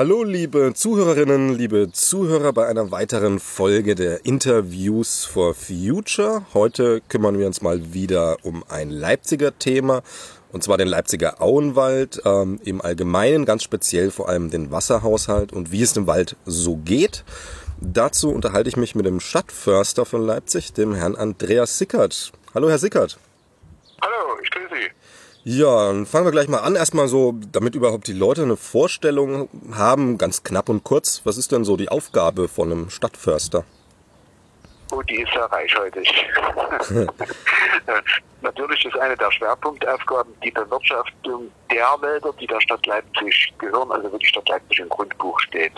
Hallo liebe Zuhörerinnen, liebe Zuhörer bei einer weiteren Folge der Interviews for Future. Heute kümmern wir uns mal wieder um ein Leipziger Thema und zwar den Leipziger Auenwald ähm, im Allgemeinen, ganz speziell vor allem den Wasserhaushalt und wie es dem Wald so geht. Dazu unterhalte ich mich mit dem Stadtförster von Leipzig, dem Herrn Andreas Sickert. Hallo Herr Sickert. Hallo, ich grüße Sie. Ja, dann fangen wir gleich mal an. Erstmal so, damit überhaupt die Leute eine Vorstellung haben, ganz knapp und kurz. Was ist denn so die Aufgabe von einem Stadtförster? Oh, die ist sehr reichhaltig. Natürlich ist eine der Schwerpunktaufgaben die Bewirtschaftung der Wälder, die der Stadt Leipzig gehören, also wo die Stadt Leipzig im Grundbuch steht.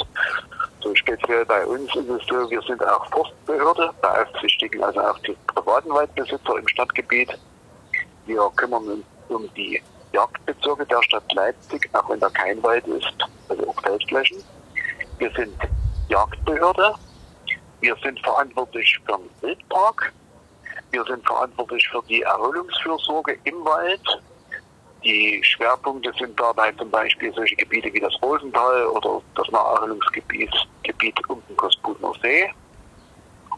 So speziell bei uns ist es so, wir sind auch Forstbehörde, beaufsichtigen also auch die privaten Waldbesitzer im Stadtgebiet. Wir kümmern uns um die Jagdbezirke der Stadt Leipzig, auch wenn da kein Wald ist, also auch Feldflächen. Wir sind Jagdbehörde. Wir sind verantwortlich für den Wildpark. Wir sind verantwortlich für die Erholungsfürsorge im Wald. Die Schwerpunkte sind dabei zum Beispiel solche Gebiete wie das Rosental oder das Naherholungsgebiet Gebiet um den Kospuner See.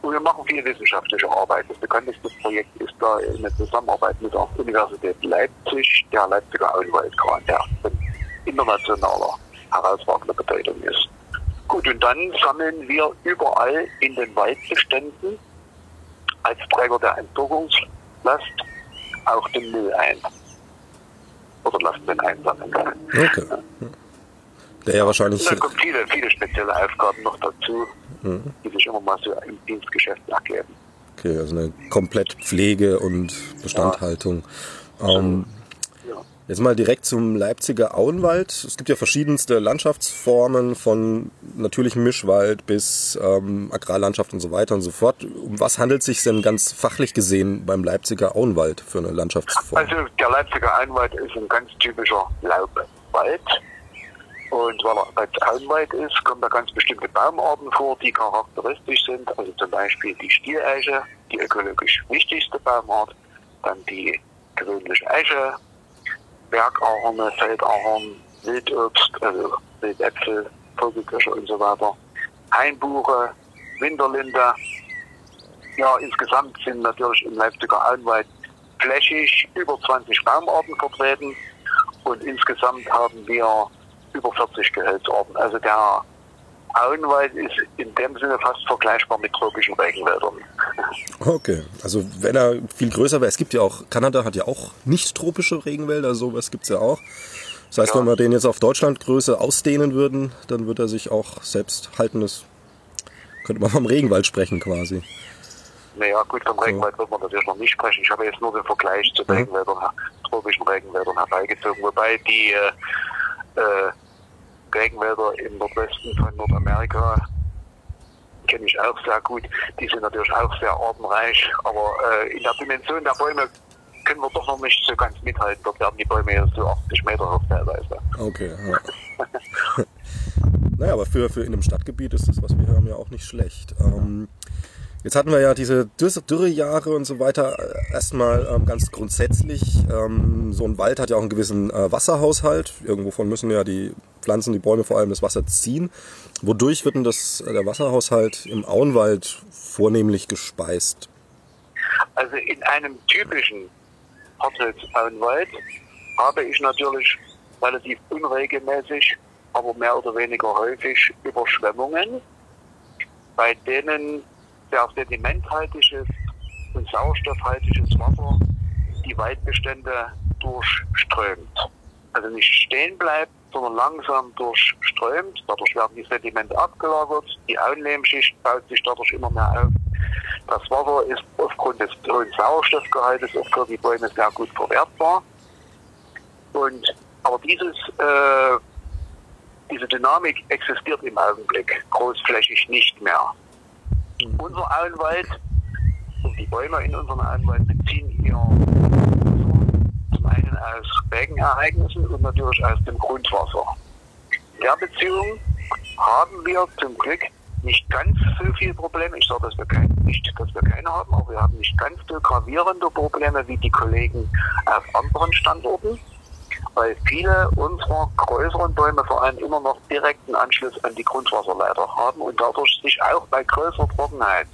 Und wir machen viel wissenschaftliche Arbeit. Das bekannteste Projekt ist da eine Zusammenarbeit mit der Universität Leipzig, der Leipziger Auenwaldkran, der von internationaler herausragender Bedeutung ist. Gut, und dann sammeln wir überall in den Waldbeständen als Träger der Entsorgungslast auch den Müll ein. Oder lassen den einsammeln. Okay. Der ja wahrscheinlich. Dann kommen viele, viele spezielle Aufgaben noch dazu, mhm. die sich immer mal so im Dienstgeschäft ergeben. Okay, also eine komplett Pflege und Bestandhaltung. Ja. Ähm, Jetzt mal direkt zum Leipziger Auenwald. Es gibt ja verschiedenste Landschaftsformen von natürlichem Mischwald bis ähm, Agrarlandschaft und so weiter und so fort. Um was handelt es sich denn ganz fachlich gesehen beim Leipziger Auenwald für eine Landschaftsform? Also der Leipziger Auenwald ist ein ganz typischer Laubwald. Und weil er als Auenwald ist, kommen da ganz bestimmte Baumarten vor, die charakteristisch sind. Also zum Beispiel die Stieleiche, die ökologisch wichtigste Baumart. Dann die gewöhnliche Eiche, Bergahorne, Feldahorn, Wildobst, also Wildäpfel, Vogelkirsche und so weiter, Hainbuche, Winterlinde. Ja, insgesamt sind natürlich im Leipziger Auenwald flächig über 20 Baumarten vertreten und insgesamt haben wir über 40 Gehölzarten. Also der Auenwald ist in dem Sinne fast vergleichbar mit tropischen Regenwäldern. Okay, also wenn er viel größer wäre, es gibt ja auch, Kanada hat ja auch nicht tropische Regenwälder, sowas gibt es ja auch. Das heißt, ja. wenn wir den jetzt auf Deutschlandgröße ausdehnen würden, dann würde er sich auch selbst halten. Das könnte man vom Regenwald sprechen quasi. Naja, gut, vom Regenwald wird man natürlich noch nicht sprechen. Ich habe jetzt nur den Vergleich zu mhm. Regenwäldern, tropischen Regenwäldern herbeigezogen, wobei die äh, äh, Regenwälder im Nordwesten von Nordamerika kenne ich auch sehr gut. Die sind natürlich auch sehr artenreich, aber äh, in der Dimension der Bäume können wir doch noch nicht so ganz mithalten. Dort werden die Bäume ja so 80 Meter hoch teilweise. Okay. Ja. naja, aber für, für in einem Stadtgebiet ist das, was wir haben, ja auch nicht schlecht. Ähm, Jetzt hatten wir ja diese Dürrejahre und so weiter. Erstmal ähm, ganz grundsätzlich, ähm, so ein Wald hat ja auch einen gewissen äh, Wasserhaushalt. Irgendwovon müssen ja die Pflanzen, die Bäume vor allem das Wasser ziehen. Wodurch wird denn das, äh, der Wasserhaushalt im Auenwald vornehmlich gespeist? Also in einem typischen Hartholz-Auenwald habe ich natürlich relativ unregelmäßig, aber mehr oder weniger häufig Überschwemmungen, bei denen sehr sedimenthaltiges und sauerstoffhaltiges Wasser die Waldbestände durchströmt. Also nicht stehen bleibt, sondern langsam durchströmt. Dadurch werden die Sedimente abgelagert, die Auenlehmschicht baut sich dadurch immer mehr auf. Das Wasser ist aufgrund des hohen Sauerstoffgehaltes auch für die Bäume sehr gut verwertbar. Und, aber dieses, äh, diese Dynamik existiert im Augenblick großflächig nicht mehr. Unser Auenwald und die Bäume in unserem Auenwald beziehen ihr zum einen aus Regenereignissen und natürlich aus dem Grundwasser. In der Beziehung haben wir zum Glück nicht ganz so viele Probleme. Ich sage dass wir kein, nicht, dass wir keine haben, aber wir haben nicht ganz so gravierende Probleme wie die Kollegen auf anderen Standorten. Weil viele unserer größeren Bäume vor allem immer noch direkten Anschluss an die Grundwasserleiter haben und dadurch sich auch bei größerer Trockenheit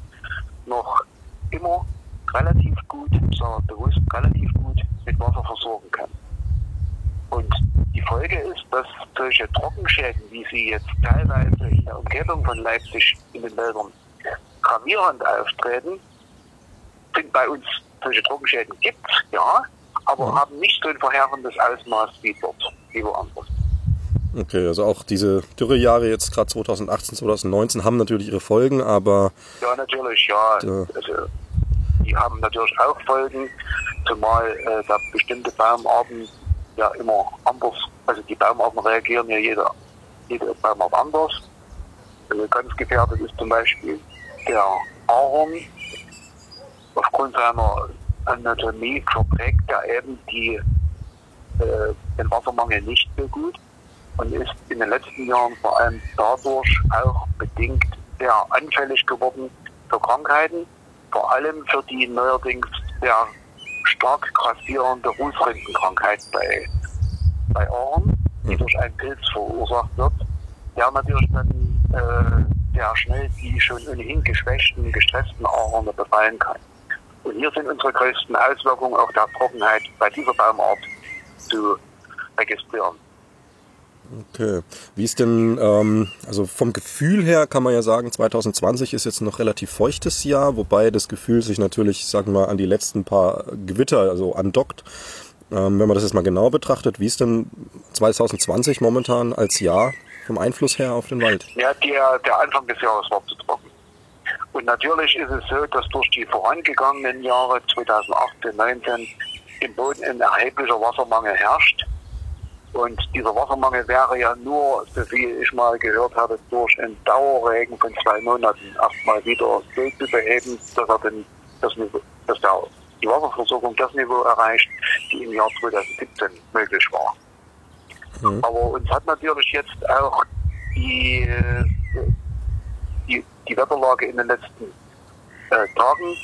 noch immer relativ gut, sage bewusst, relativ gut mit Wasser versorgen kann. Und die Folge ist, dass solche Trockenschäden, wie sie jetzt teilweise in der Umgebung von Leipzig in den Wäldern gravierend auftreten, sind bei uns solche Trockenschäden gibt, ja, aber ja. haben nicht so ein verheerendes Ausmaß wie dort, wie woanders. Okay, also auch diese Dürrejahre jetzt gerade 2018, 2019 haben natürlich ihre Folgen, aber... Ja, natürlich, ja. Also, die haben natürlich auch Folgen, zumal äh, da bestimmte Baumarten ja immer anders, also die Baumarten reagieren ja jeder, jede Baumart anders. Also ganz gefährdet ist zum Beispiel der Ahorn. Aufgrund seiner Anatomie verträgt er eben die, äh, den Wassermangel nicht so gut und ist in den letzten Jahren vor allem dadurch auch bedingt sehr anfällig geworden für Krankheiten, vor allem für die neuerdings sehr stark grassierende Rußrindenkrankheit bei, bei Ohren, die durch einen Pilz verursacht wird, der natürlich dann äh, sehr schnell die schon ohnehin geschwächten, gestressten Ahorne befallen kann. Und hier sind unsere größten Auswirkungen auch der Trockenheit bei dieser Baumart zu registrieren. Okay. Wie ist denn, ähm, also vom Gefühl her kann man ja sagen, 2020 ist jetzt noch relativ feuchtes Jahr, wobei das Gefühl sich natürlich, sagen wir mal, an die letzten paar Gewitter also andockt. Ähm, wenn man das jetzt mal genau betrachtet, wie ist denn 2020 momentan als Jahr vom Einfluss her auf den Wald? Ja, der, der Anfang des Jahres war zu trocken. Und natürlich ist es so, dass durch die vorangegangenen Jahre 2018, 2019 im Boden ein erheblicher Wassermangel herrscht und dieser Wassermangel wäre ja nur, so wie ich mal gehört habe, durch einen Dauerregen von zwei Monaten erstmal wieder so zu beheben, dass er den, das Niveau, dass der, die Wasserversorgung das Niveau erreicht, die im Jahr 2017 möglich war. Mhm. Aber uns hat natürlich jetzt auch die, die, Wetterlage in den letzten äh, Tagen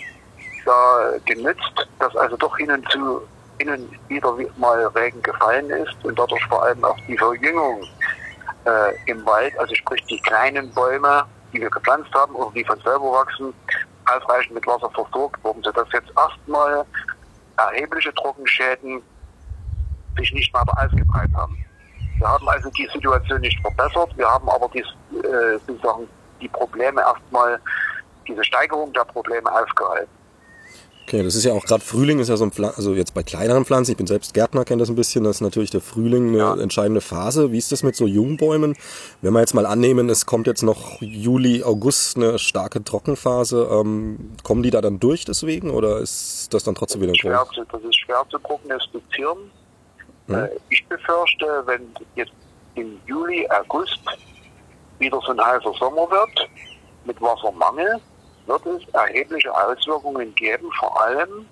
da genützt, dass also doch hin und zu innen wieder mal Regen gefallen ist und dadurch vor allem auch die Verjüngung äh, im Wald, also sprich die kleinen Bäume, die wir gepflanzt haben oder die von selber wachsen, ausreichend mit Wasser versorgt wurden, sodass jetzt erstmal erhebliche Trockenschäden sich nicht mehr ausgebreitet haben. Wir haben also die Situation nicht verbessert, wir haben aber die, äh, sozusagen die Probleme erstmal, diese Steigerung der Probleme aufgehalten. Okay, das ist ja auch gerade Frühling ist ja so ein Pfl also jetzt bei kleineren Pflanzen, ich bin selbst Gärtner, kenne das ein bisschen, das ist natürlich der Frühling eine ja. entscheidende Phase. Wie ist das mit so Jungbäumen? Wenn wir jetzt mal annehmen, es kommt jetzt noch Juli, August eine starke Trockenphase, ähm, kommen die da dann durch deswegen oder ist das dann trotzdem wieder schwer zu, Das ist schwer zu prognostizieren. Hm. Äh, ich befürchte, wenn jetzt im Juli, August wieder so ein heißer Sommer wird, mit Wassermangel, wird es erhebliche Auswirkungen geben, vor allem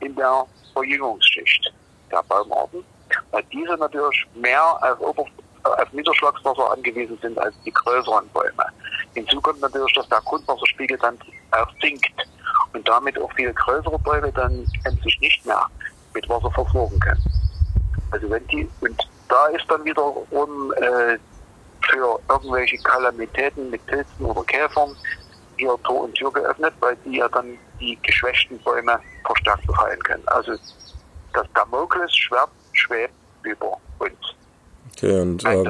in der Verjüngungsschicht der Baumarten, weil diese natürlich mehr auf, Ober auf Niederschlagswasser angewiesen sind als die größeren Bäume. Hinzu kommt natürlich, dass der Grundwasserspiegel dann auch sinkt und damit auch viele größere Bäume dann sich nicht mehr mit Wasser versorgen können. Also wenn die, und da ist dann wiederum äh, für irgendwelche Kalamitäten mit Pilzen oder Käfern hier Tor und Tür geöffnet, weil die ja dann die geschwächten Bäume verstärkt befallen können. Also das Damoklesschwert schwebt über uns. Okay, und äh,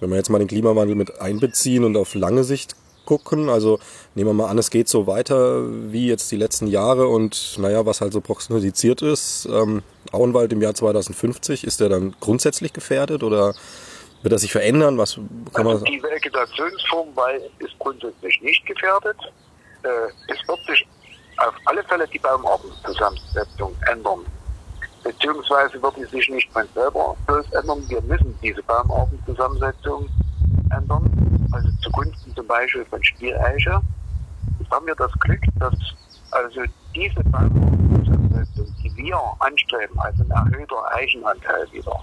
wenn wir jetzt mal den Klimawandel mit einbeziehen und auf lange Sicht gucken, also nehmen wir mal an, es geht so weiter wie jetzt die letzten Jahre und naja, was halt so prognostiziert ist, ähm, Auenwald im Jahr 2050, ist der dann grundsätzlich gefährdet oder wird das sich verändern? Was kann also man die Vegetationsform ist grundsätzlich nicht gefährdet. Äh, es wird sich auf alle Fälle die Baumartenzusammensetzung ändern. Beziehungsweise wird sie sich nicht von selber bloß ändern. Wir müssen diese Baumartenzusammensetzung ändern. Also zugunsten zum Beispiel von Stieleiche. Jetzt haben wir das Glück, dass also diese Baumartenzusammensetzung, die wir anstreben, also ein erhöhter Eichenanteil wieder,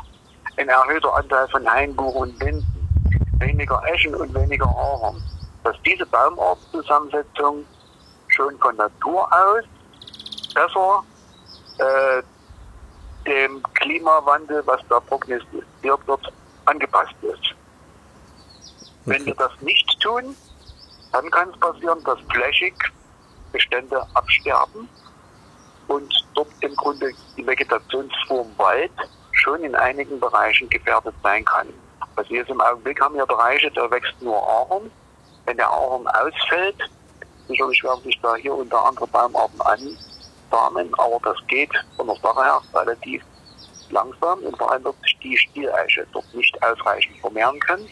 ein erhöhter Anteil von Hainbuch und Linden, weniger Eschen und weniger Ahorn. Dass diese Baumartzusammensetzung schon von Natur aus besser äh, dem Klimawandel, was da prognostiziert wird, angepasst ist. Wenn wir das nicht tun, dann kann es passieren, dass flächig Bestände absterben und dort im Grunde die Vegetationsform Wald schon in einigen Bereichen gefährdet sein kann. Also jetzt im Augenblick haben wir Bereiche, da wächst nur Ahorn. Wenn der Ahorn ausfällt, sicherlich werden sich da hier unter andere Baumarten ansamen, aber das geht von der Sache her relativ langsam und vor allem wird sich die Stieleiche dort nicht ausreichend vermehren können,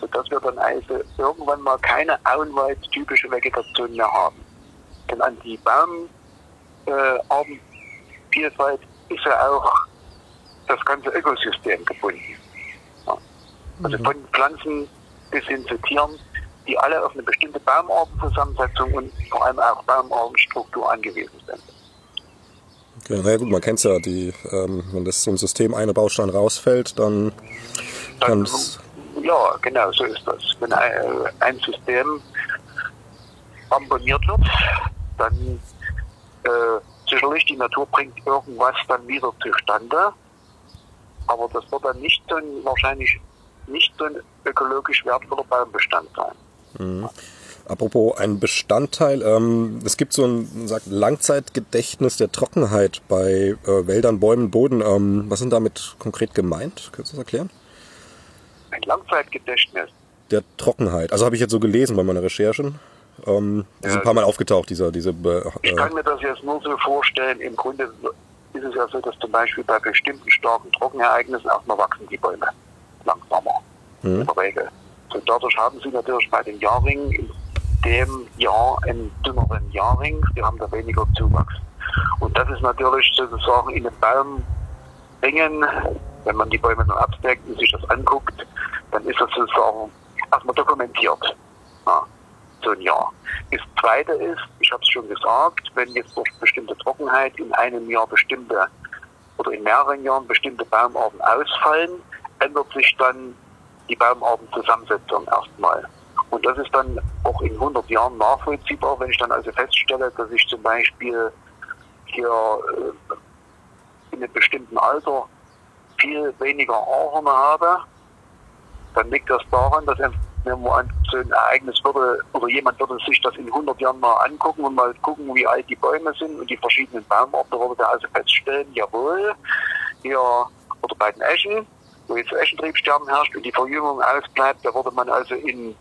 sodass wir dann also irgendwann mal keine Auenwald-typische Vegetation mehr haben. Denn an die Baumartenvielfalt äh, ist ja auch das ganze Ökosystem gebunden. Ja. Also mhm. von Pflanzen bis hin zu Tieren, die alle auf eine bestimmte Baumartenzusammensetzung und vor allem auch Baumartenstruktur angewiesen sind. Okay, na gut, man kennt es ja, die, ähm, wenn das so ein System einer Baustein rausfällt, dann kann es. Ja, genau, so ist das. Wenn ein, ein System abonniert wird, dann äh, sicherlich die Natur bringt irgendwas dann wieder zustande, aber das wird dann nicht so ein, wahrscheinlich nicht so ein ökologisch wertvoller Baumbestand sein. Mhm. Apropos ein Bestandteil, ähm, es gibt so ein sagt, Langzeitgedächtnis der Trockenheit bei äh, Wäldern, Bäumen, Boden. Ähm, was sind damit konkret gemeint? Kannst du das erklären? Ein Langzeitgedächtnis? Der Trockenheit. Also habe ich jetzt so gelesen bei meiner Recherche. Ähm, ja, ist ein paar Mal aufgetaucht, dieser, diese. Äh, ich kann mir das jetzt nur so vorstellen, im Grunde ist es ja so, dass zum Beispiel bei bestimmten starken Trockenereignissen erstmal wachsen die Bäume langsamer. Mhm. In der Regel. Und dadurch haben sie natürlich bei den Jahrringen in dem Jahr einen dünneren Jahrring. Wir haben da weniger Zuwachs. Und das ist natürlich sozusagen in den Baumringen, wenn man die Bäume dann abdeckt und sich das anguckt, dann ist das sozusagen erstmal dokumentiert. Ja, so ein Jahr. Das Zweite ist, habe es schon gesagt, wenn jetzt durch bestimmte Trockenheit in einem Jahr bestimmte oder in mehreren Jahren bestimmte Baumarten ausfallen, ändert sich dann die Baumartenzusammensetzung erstmal. Und das ist dann auch in 100 Jahren nachvollziehbar, wenn ich dann also feststelle, dass ich zum Beispiel hier äh, in einem bestimmten Alter viel weniger Ahorn habe, dann liegt das daran, dass wenn man so ein Ereignis würde, oder jemand würde sich das in 100 Jahren mal angucken und mal gucken, wie alt die Bäume sind und die verschiedenen Baumarten, würde er also feststellen, jawohl, hier, oder bei den Eschen, wo jetzt Eschentriebsterben herrscht und die Verjüngung ausbleibt, da würde man also in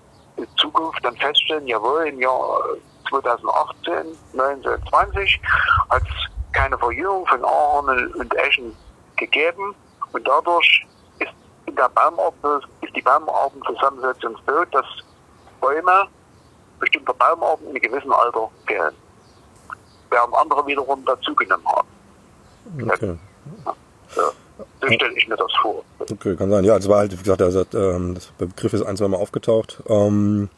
Zukunft dann feststellen, jawohl, im Jahr 2018, 19, 20 hat es keine Verjüngung von Ahorn und Eschen gegeben und dadurch in der Baumarten, ist die Baumartenzusammensetzung so, dass Bäume bestimmter Baumarten in einem gewissen Alter fehlen. Während andere wiederum dazugenommen haben. Okay. Ja, so. So stelle ich mir das vor. Okay, kann sein. Ja, es war halt, wie gesagt, also, ähm, das Begriff ist ein, zwei Mal aufgetaucht. Ähm,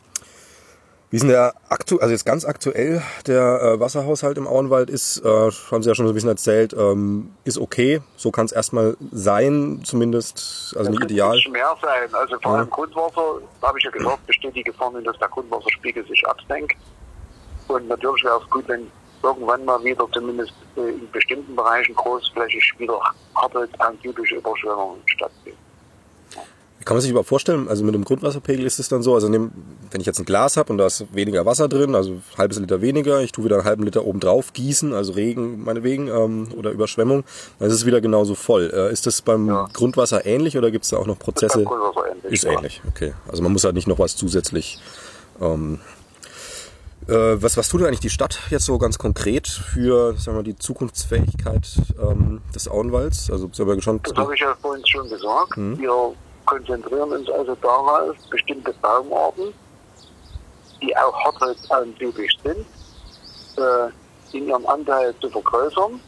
wie ist denn der aktu also jetzt ganz aktuell der äh, Wasserhaushalt im Auenwald ist, äh, haben Sie ja schon so ein bisschen erzählt, ähm, ist okay. So kann es erstmal sein, zumindest, also nicht ideal. Es mehr sein. Also vor allem ja. Grundwasser, da habe ich ja gesagt, besteht die Gefahr, dass der Grundwasserspiegel sich absenkt. Und natürlich wäre es gut, wenn irgendwann mal wieder zumindest äh, in bestimmten Bereichen großflächig wieder harte typische Überschwemmungen stattfinden. Kann man sich überhaupt vorstellen? Also mit dem Grundwasserpegel ist es dann so, also wenn ich jetzt ein Glas habe und da ist weniger Wasser drin, also ein halbes Liter weniger, ich tue wieder einen halben Liter oben drauf gießen, also Regen meinetwegen ähm, oder Überschwemmung, dann ist es wieder genauso voll. Äh, ist das beim ja. Grundwasser ähnlich oder gibt es da auch noch Prozesse? Ist, ähnlich, ist ähnlich, okay. Also man muss halt nicht noch was zusätzlich ähm, äh, was, was tut eigentlich die Stadt jetzt so ganz konkret für sagen wir, die Zukunftsfähigkeit ähm, des Auenwalds? Also, das habe ich ja vorhin schon gesagt. Hm. Wir konzentrieren uns also darauf, bestimmte Baumarten, die auch hartholzantypisch sind, äh, in ihrem Anteil zu vergrößern.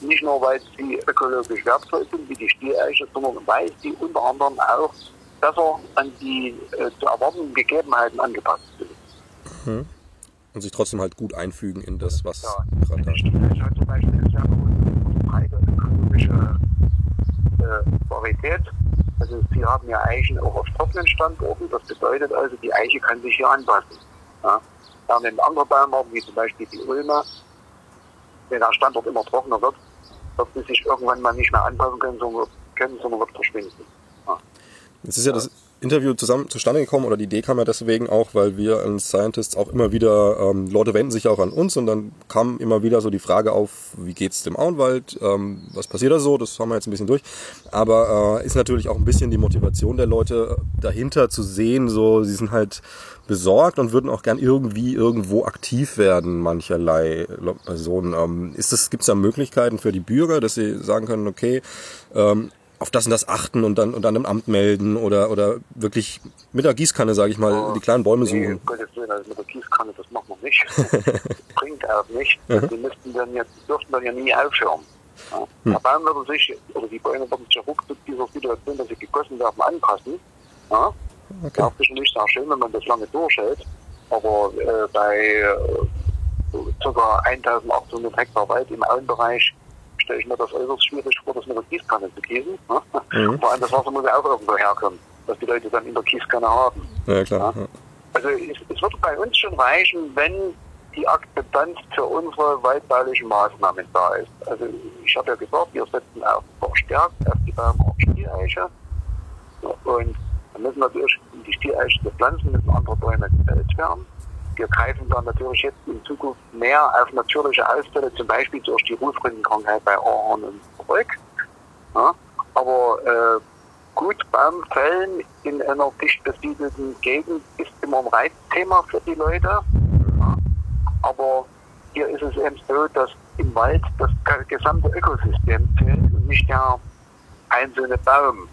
Nicht nur, weil sie ökologisch wertvoll sind, wie die Stieleiche, sondern weil sie unter anderem auch besser an die äh, zu erwartenden Gegebenheiten angepasst sind. Mhm. Und sich trotzdem halt gut einfügen in das, was ja, gerade da steht. Halt zum Beispiel eine breite ökologische äh, Varietät. Also sie haben ja Eichen auch auf trockenen Standorten. Das bedeutet also, die Eiche kann sich hier anpassen. Ja. In anderen Baumarten, wie zum Beispiel die Ulme, wenn der Standort immer trockener wird, wird sie sich irgendwann mal nicht mehr anpassen können, sondern, können, sondern wird verschwinden. Ja. Jetzt ist ja das Interview zusammen zustande gekommen oder die Idee kam ja deswegen auch, weil wir als Scientists auch immer wieder, ähm, Leute wenden sich auch an uns und dann kam immer wieder so die Frage auf, wie geht's dem Auenwald, ähm, was passiert da so, das haben wir jetzt ein bisschen durch, aber äh, ist natürlich auch ein bisschen die Motivation der Leute dahinter zu sehen, so sie sind halt besorgt und würden auch gern irgendwie irgendwo aktiv werden, mancherlei Personen. Ähm, ist das, gibt's da Möglichkeiten für die Bürger, dass sie sagen können, okay, ähm, auf das und das achten und dann und dann im Amt melden oder oder wirklich mit der Gießkanne, sage ich mal, oh, die kleinen Bäume suchen. Nee, Gottes Willen, also mit der Gießkanne, das machen wir nicht. das bringt auch nicht. Mhm. Die müssten dann jetzt, dürften dann ja nie aufhören. Ja. Hm. Der Baum würde sich, oder die Bäume würden sich ruckzuck dieser Situation, dass sie gegossen werden, anpassen. Ja. Okay. Das ist nicht sehr schön, wenn man das lange durchhält. Aber äh, bei äh, ca. 1800 Hektar Wald im Auenbereich stelle ich mir das äußerst schwierig vor, das mit der Gießkanne zu gießen. Ne? Mhm. Vor allem das Wasser muss ja auch irgendwo herkommen, dass die Leute dann in der Gießkanne haben. Ja, klar. Ja? Also es, es würde bei uns schon reichen, wenn die Akzeptanz für unsere waldbaulichen Maßnahmen da ist. Also ich habe ja gesagt, wir setzen auch verstärkt auf die Baumart Stieleiche. Und dann müssen natürlich die Stieleiche Pflanzen müssen andere Bäume gefällt werden wir greifen dann natürlich jetzt in Zukunft mehr auf natürliche Ausfälle, zum Beispiel durch die Rufrindenkrankheit bei Ahorn zurück. Ja, aber äh, gut beim Fällen in einer dicht besiedelten Gegend ist immer ein Reizthema für die Leute. Ja, aber hier ist es eben so, dass im Wald das gesamte Ökosystem zählt und nicht der einzelne Baum.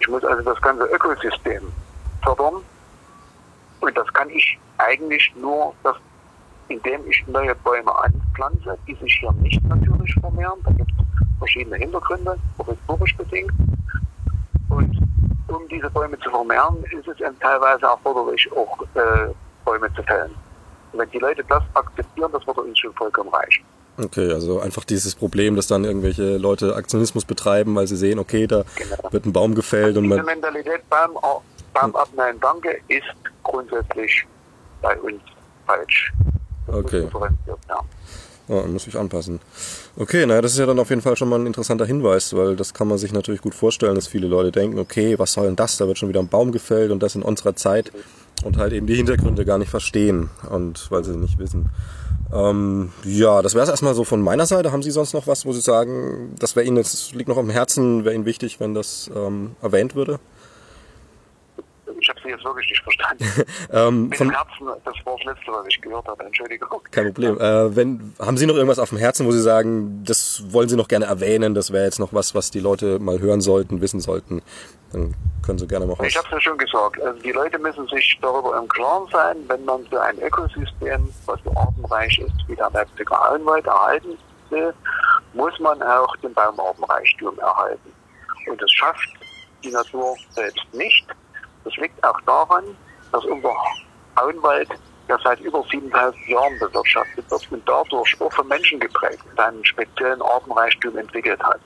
Ich muss also das ganze Ökosystem fördern. Und das kann ich eigentlich nur, dass, indem ich neue Bäume anpflanze, die sich hier nicht natürlich vermehren. Da gibt es verschiedene Hintergründe, historisch bedingt. Und um diese Bäume zu vermehren, ist es eben teilweise erforderlich, auch äh, Bäume zu fällen. Und wenn die Leute das akzeptieren, das würde uns schon vollkommen reichen. Okay, also einfach dieses Problem, dass dann irgendwelche Leute Aktionismus betreiben, weil sie sehen, okay, da genau. wird ein Baum gefällt. Also und diese Mentalität, Baum, Baum abnehmen, danke, ist grundsätzlich bei uns falsch. Okay. Ja. Ja, muss ich anpassen. Okay, naja, das ist ja dann auf jeden Fall schon mal ein interessanter Hinweis, weil das kann man sich natürlich gut vorstellen, dass viele Leute denken, okay, was soll denn das? Da wird schon wieder ein Baum gefällt und das in unserer Zeit und halt eben die Hintergründe gar nicht verstehen und weil sie nicht wissen. Ähm, ja, das wäre es erstmal so von meiner Seite. Haben Sie sonst noch was, wo Sie sagen, das wäre Ihnen, das liegt noch am Herzen, wäre Ihnen wichtig, wenn das ähm, erwähnt würde? Ich habe Sie jetzt wirklich nicht verstanden. ähm, Mit dem Herzen, das war das Letzte, was ich gehört habe. Entschuldigung. Kein Problem. Äh, wenn, haben Sie noch irgendwas auf dem Herzen, wo Sie sagen, das wollen Sie noch gerne erwähnen, das wäre jetzt noch was, was die Leute mal hören sollten, wissen sollten? Dann können Sie gerne mal was. Ich habe es ja schon gesagt. Also die Leute müssen sich darüber im Klaren sein, wenn man für ein Ökosystem, was so artenreich ist, wie der Leipziger Allenwald erhalten will, muss man auch den Baumartenreichtum erhalten. Und das schafft die Natur selbst nicht. Das liegt auch daran, dass unser Auenwald ja seit über 7000 Jahren bewirtschaftet wird und dadurch auch von Menschen geprägt seinen speziellen Artenreichtum entwickelt hat.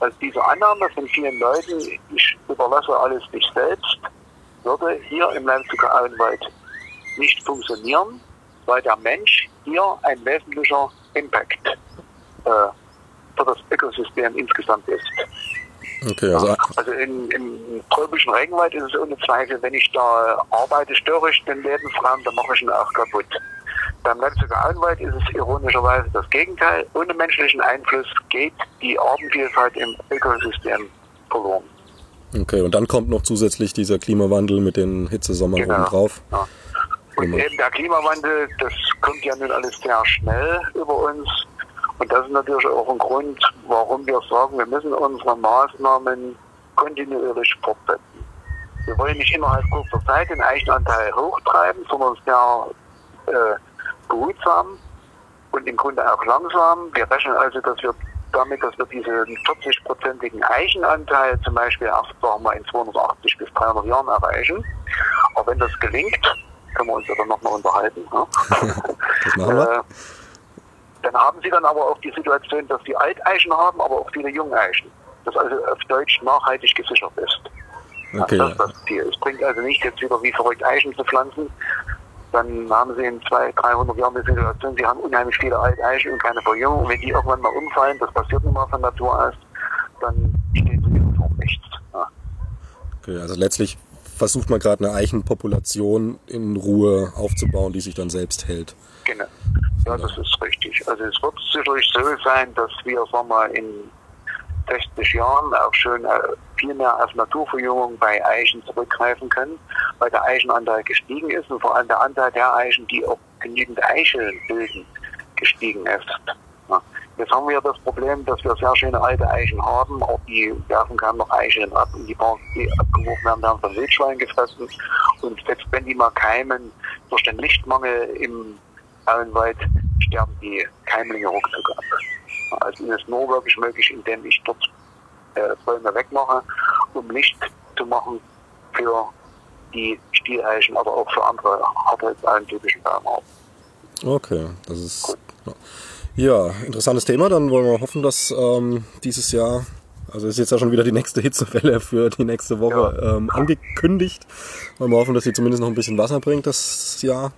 Also diese Annahme von vielen Leuten, ich überlasse alles sich selbst, würde hier im Leipziger Auenwald nicht funktionieren, weil der Mensch hier ein wesentlicher Impact äh, für das Ökosystem insgesamt ist. Okay, also, also in, im tropischen Regenwald ist es ohne Zweifel, wenn ich da arbeite, störe ich den Lebensraum, dann mache ich ihn auch kaputt. Beim Leipziger Auenwald ist es ironischerweise das Gegenteil. Ohne menschlichen Einfluss geht die Artenvielfalt im Ökosystem verloren. Okay, und dann kommt noch zusätzlich dieser Klimawandel mit den Hitzesommern genau. oben drauf. Ja. Und eben der Klimawandel, das kommt ja nun alles sehr schnell über uns. Und das ist natürlich auch ein Grund, warum wir sagen, wir müssen unsere Maßnahmen kontinuierlich fortsetzen. Wir wollen nicht innerhalb kurzer Zeit den Eichenanteil hochtreiben, sondern sehr äh, behutsam und im Grunde auch langsam. Wir rechnen also, dass wir damit, dass wir diesen 40-prozentigen Eichenanteil zum Beispiel erst sagen wir, in 280 bis 300 Jahren erreichen. Aber wenn das gelingt, können wir uns ja dann nochmal unterhalten. Ne? das machen wir. Äh, dann haben sie dann aber auch die Situation, dass sie Alteichen haben, aber auch viele Jungeichen. Das also auf Deutsch nachhaltig gesichert ist. Okay. Das ist das Ziel. Es bringt also nicht jetzt wieder wie verrückt Eichen zu pflanzen, dann haben sie in 200, 300 Jahren die Situation, sie haben unheimlich viele alte Eichen und keine Verjüngung. Und wenn die irgendwann mal umfallen, das passiert nun mal von Natur aus, dann stehen sie wieder vor nichts. Ja. Okay, also letztlich versucht man gerade eine Eichenpopulation in Ruhe aufzubauen, die sich dann selbst hält. Genau. Ja, das ist richtig. Also es wird sicherlich so sein, dass wir, sagen wir in 60 Jahren auch schon äh, viel mehr auf Naturverjüngung bei Eichen zurückgreifen können, weil der Eichenanteil gestiegen ist und vor allem der Anteil der Eichen, die auch genügend Eicheln bilden, gestiegen ist. Ja. Jetzt haben wir das Problem, dass wir sehr schöne alte Eichen haben, auch die werfen kaum noch Eicheln ab und die, die abgeworfen werden, werden von Wildschweinen gefressen. Und selbst wenn die mal keimen, durch den Lichtmangel im Auenwald, sterben die Keimlinge ruckzuck ab. Also ist es nur wirklich möglich, indem ich dort äh, Bäume wegmache, um Licht zu machen für die Stieleichen, aber auch für andere hartholzallentypischen Baumarten. Okay, das ist ja interessantes Thema. Dann wollen wir hoffen, dass ähm, dieses Jahr, also ist jetzt ja schon wieder die nächste Hitzewelle für die nächste Woche ja. ähm, angekündigt. Wollen wir hoffen, dass sie zumindest noch ein bisschen Wasser bringt das Jahr.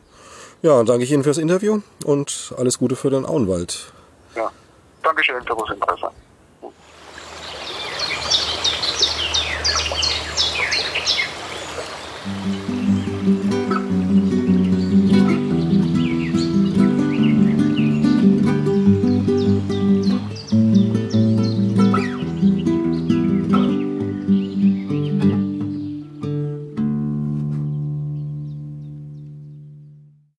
Ja, danke ich Ihnen fürs Interview und alles Gute für den Auenwald. Ja, Dankeschön für das Interesse.